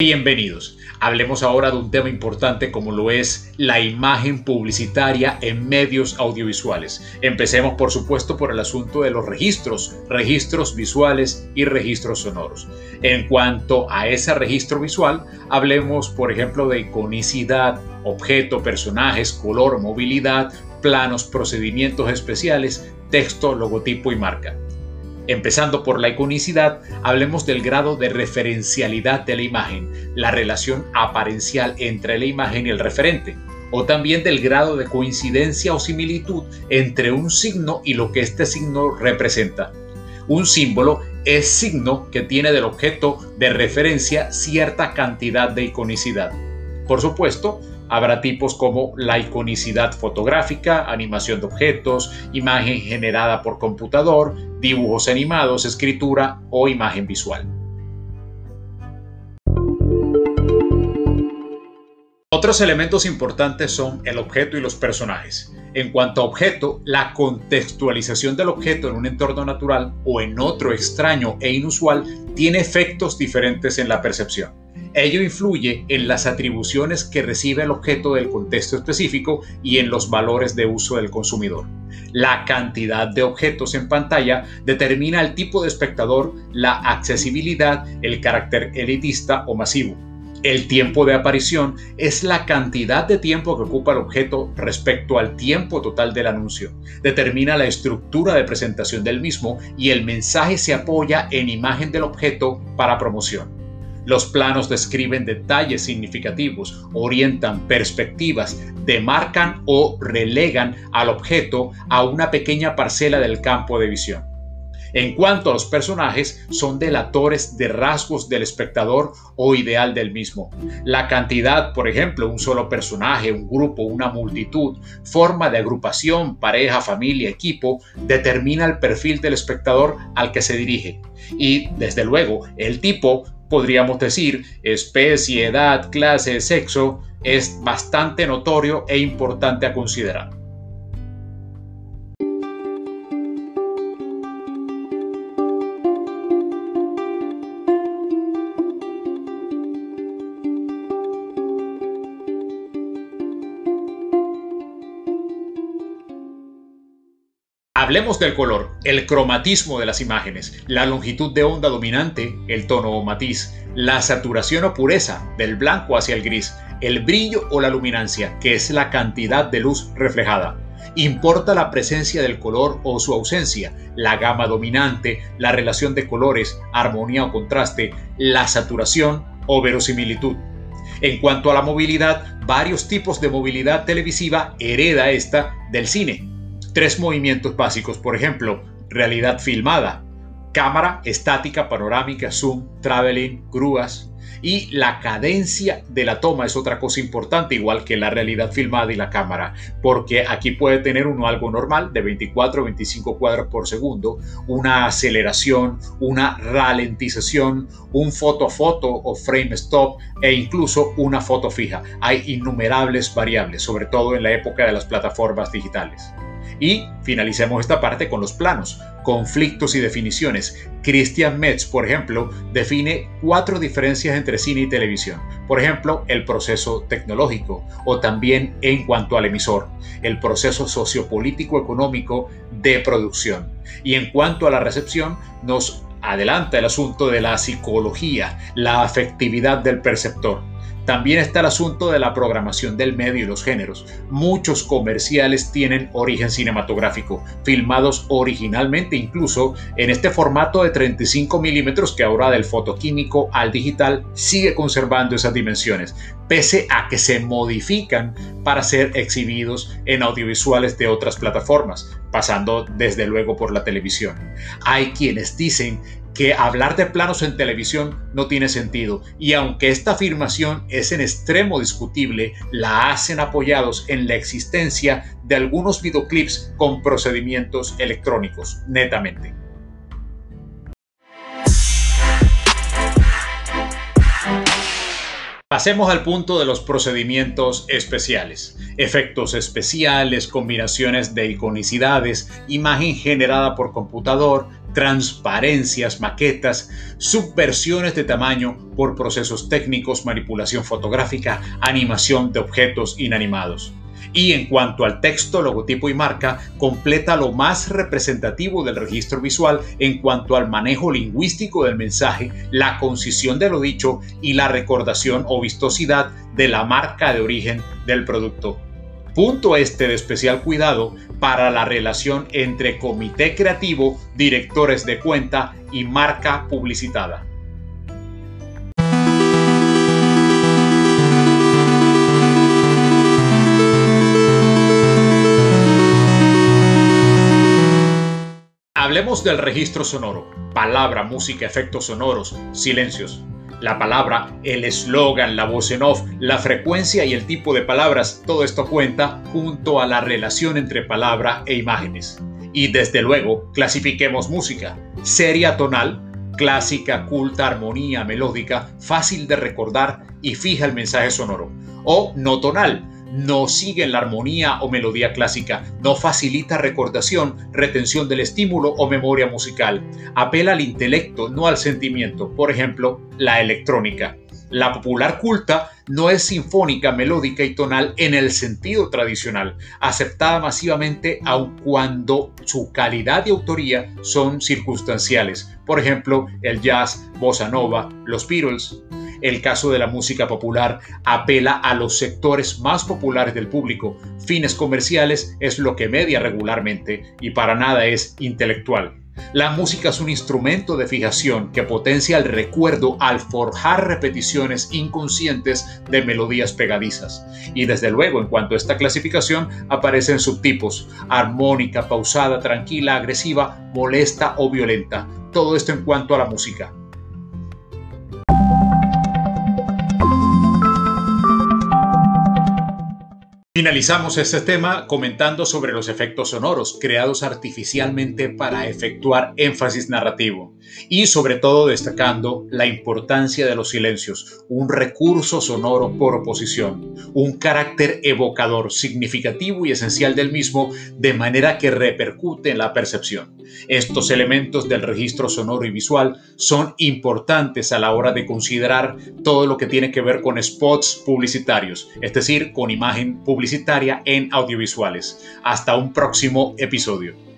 Bienvenidos. Hablemos ahora de un tema importante como lo es la imagen publicitaria en medios audiovisuales. Empecemos por supuesto por el asunto de los registros, registros visuales y registros sonoros. En cuanto a ese registro visual, hablemos por ejemplo de iconicidad, objeto, personajes, color, movilidad, planos, procedimientos especiales, texto, logotipo y marca. Empezando por la iconicidad, hablemos del grado de referencialidad de la imagen, la relación aparencial entre la imagen y el referente, o también del grado de coincidencia o similitud entre un signo y lo que este signo representa. Un símbolo es signo que tiene del objeto de referencia cierta cantidad de iconicidad. Por supuesto, Habrá tipos como la iconicidad fotográfica, animación de objetos, imagen generada por computador, dibujos animados, escritura o imagen visual. Otros elementos importantes son el objeto y los personajes. En cuanto a objeto, la contextualización del objeto en un entorno natural o en otro extraño e inusual tiene efectos diferentes en la percepción. Ello influye en las atribuciones que recibe el objeto del contexto específico y en los valores de uso del consumidor. La cantidad de objetos en pantalla determina el tipo de espectador, la accesibilidad, el carácter elitista o masivo. El tiempo de aparición es la cantidad de tiempo que ocupa el objeto respecto al tiempo total del anuncio. Determina la estructura de presentación del mismo y el mensaje se apoya en imagen del objeto para promoción. Los planos describen detalles significativos, orientan perspectivas, demarcan o relegan al objeto a una pequeña parcela del campo de visión. En cuanto a los personajes, son delatores de rasgos del espectador o ideal del mismo. La cantidad, por ejemplo, un solo personaje, un grupo, una multitud, forma de agrupación, pareja, familia, equipo, determina el perfil del espectador al que se dirige. Y, desde luego, el tipo podríamos decir, especie, edad, clase, sexo, es bastante notorio e importante a considerar. Hablemos del color, el cromatismo de las imágenes, la longitud de onda dominante, el tono o matiz, la saturación o pureza, del blanco hacia el gris, el brillo o la luminancia, que es la cantidad de luz reflejada. Importa la presencia del color o su ausencia, la gama dominante, la relación de colores, armonía o contraste, la saturación o verosimilitud. En cuanto a la movilidad, varios tipos de movilidad televisiva hereda esta del cine Tres movimientos básicos, por ejemplo, realidad filmada, cámara, estática, panorámica, zoom, traveling, grúas. Y la cadencia de la toma es otra cosa importante, igual que la realidad filmada y la cámara, porque aquí puede tener uno algo normal de 24 o 25 cuadros por segundo, una aceleración, una ralentización, un foto a foto o frame stop e incluso una foto fija. Hay innumerables variables, sobre todo en la época de las plataformas digitales. Y finalicemos esta parte con los planos, conflictos y definiciones. Christian Metz, por ejemplo, define cuatro diferencias entre cine y televisión. Por ejemplo, el proceso tecnológico o también en cuanto al emisor, el proceso sociopolítico económico de producción. Y en cuanto a la recepción, nos adelanta el asunto de la psicología, la afectividad del perceptor. También está el asunto de la programación del medio y los géneros. Muchos comerciales tienen origen cinematográfico, filmados originalmente incluso en este formato de 35 milímetros que ahora del fotoquímico al digital sigue conservando esas dimensiones, pese a que se modifican para ser exhibidos en audiovisuales de otras plataformas, pasando desde luego por la televisión. Hay quienes dicen que hablar de planos en televisión no tiene sentido y aunque esta afirmación es en extremo discutible, la hacen apoyados en la existencia de algunos videoclips con procedimientos electrónicos, netamente. Pasemos al punto de los procedimientos especiales. Efectos especiales, combinaciones de iconicidades, imagen generada por computador, transparencias, maquetas, subversiones de tamaño por procesos técnicos, manipulación fotográfica, animación de objetos inanimados. Y en cuanto al texto, logotipo y marca, completa lo más representativo del registro visual en cuanto al manejo lingüístico del mensaje, la concisión de lo dicho y la recordación o vistosidad de la marca de origen del producto. Punto este de especial cuidado para la relación entre comité creativo, directores de cuenta y marca publicitada. Hablemos del registro sonoro. Palabra, música, efectos sonoros, silencios. La palabra, el eslogan, la voz en off, la frecuencia y el tipo de palabras, todo esto cuenta junto a la relación entre palabra e imágenes. Y desde luego, clasifiquemos música. Seria tonal, clásica, culta, armonía, melódica, fácil de recordar y fija el mensaje sonoro. O no tonal, no sigue la armonía o melodía clásica, no facilita recordación, retención del estímulo o memoria musical. Apela al intelecto, no al sentimiento. Por ejemplo, la electrónica. La popular culta no es sinfónica, melódica y tonal en el sentido tradicional, aceptada masivamente aun cuando su calidad y autoría son circunstanciales. Por ejemplo, el jazz, bossa nova, los Beatles, el caso de la música popular apela a los sectores más populares del público. Fines comerciales es lo que media regularmente y para nada es intelectual. La música es un instrumento de fijación que potencia el recuerdo al forjar repeticiones inconscientes de melodías pegadizas. Y desde luego, en cuanto a esta clasificación, aparecen subtipos, armónica, pausada, tranquila, agresiva, molesta o violenta. Todo esto en cuanto a la música. Finalizamos este tema comentando sobre los efectos sonoros creados artificialmente para efectuar énfasis narrativo y sobre todo destacando la importancia de los silencios, un recurso sonoro por oposición, un carácter evocador, significativo y esencial del mismo de manera que repercute en la percepción. Estos elementos del registro sonoro y visual son importantes a la hora de considerar todo lo que tiene que ver con spots publicitarios, es decir, con imagen en audiovisuales. Hasta un próximo episodio.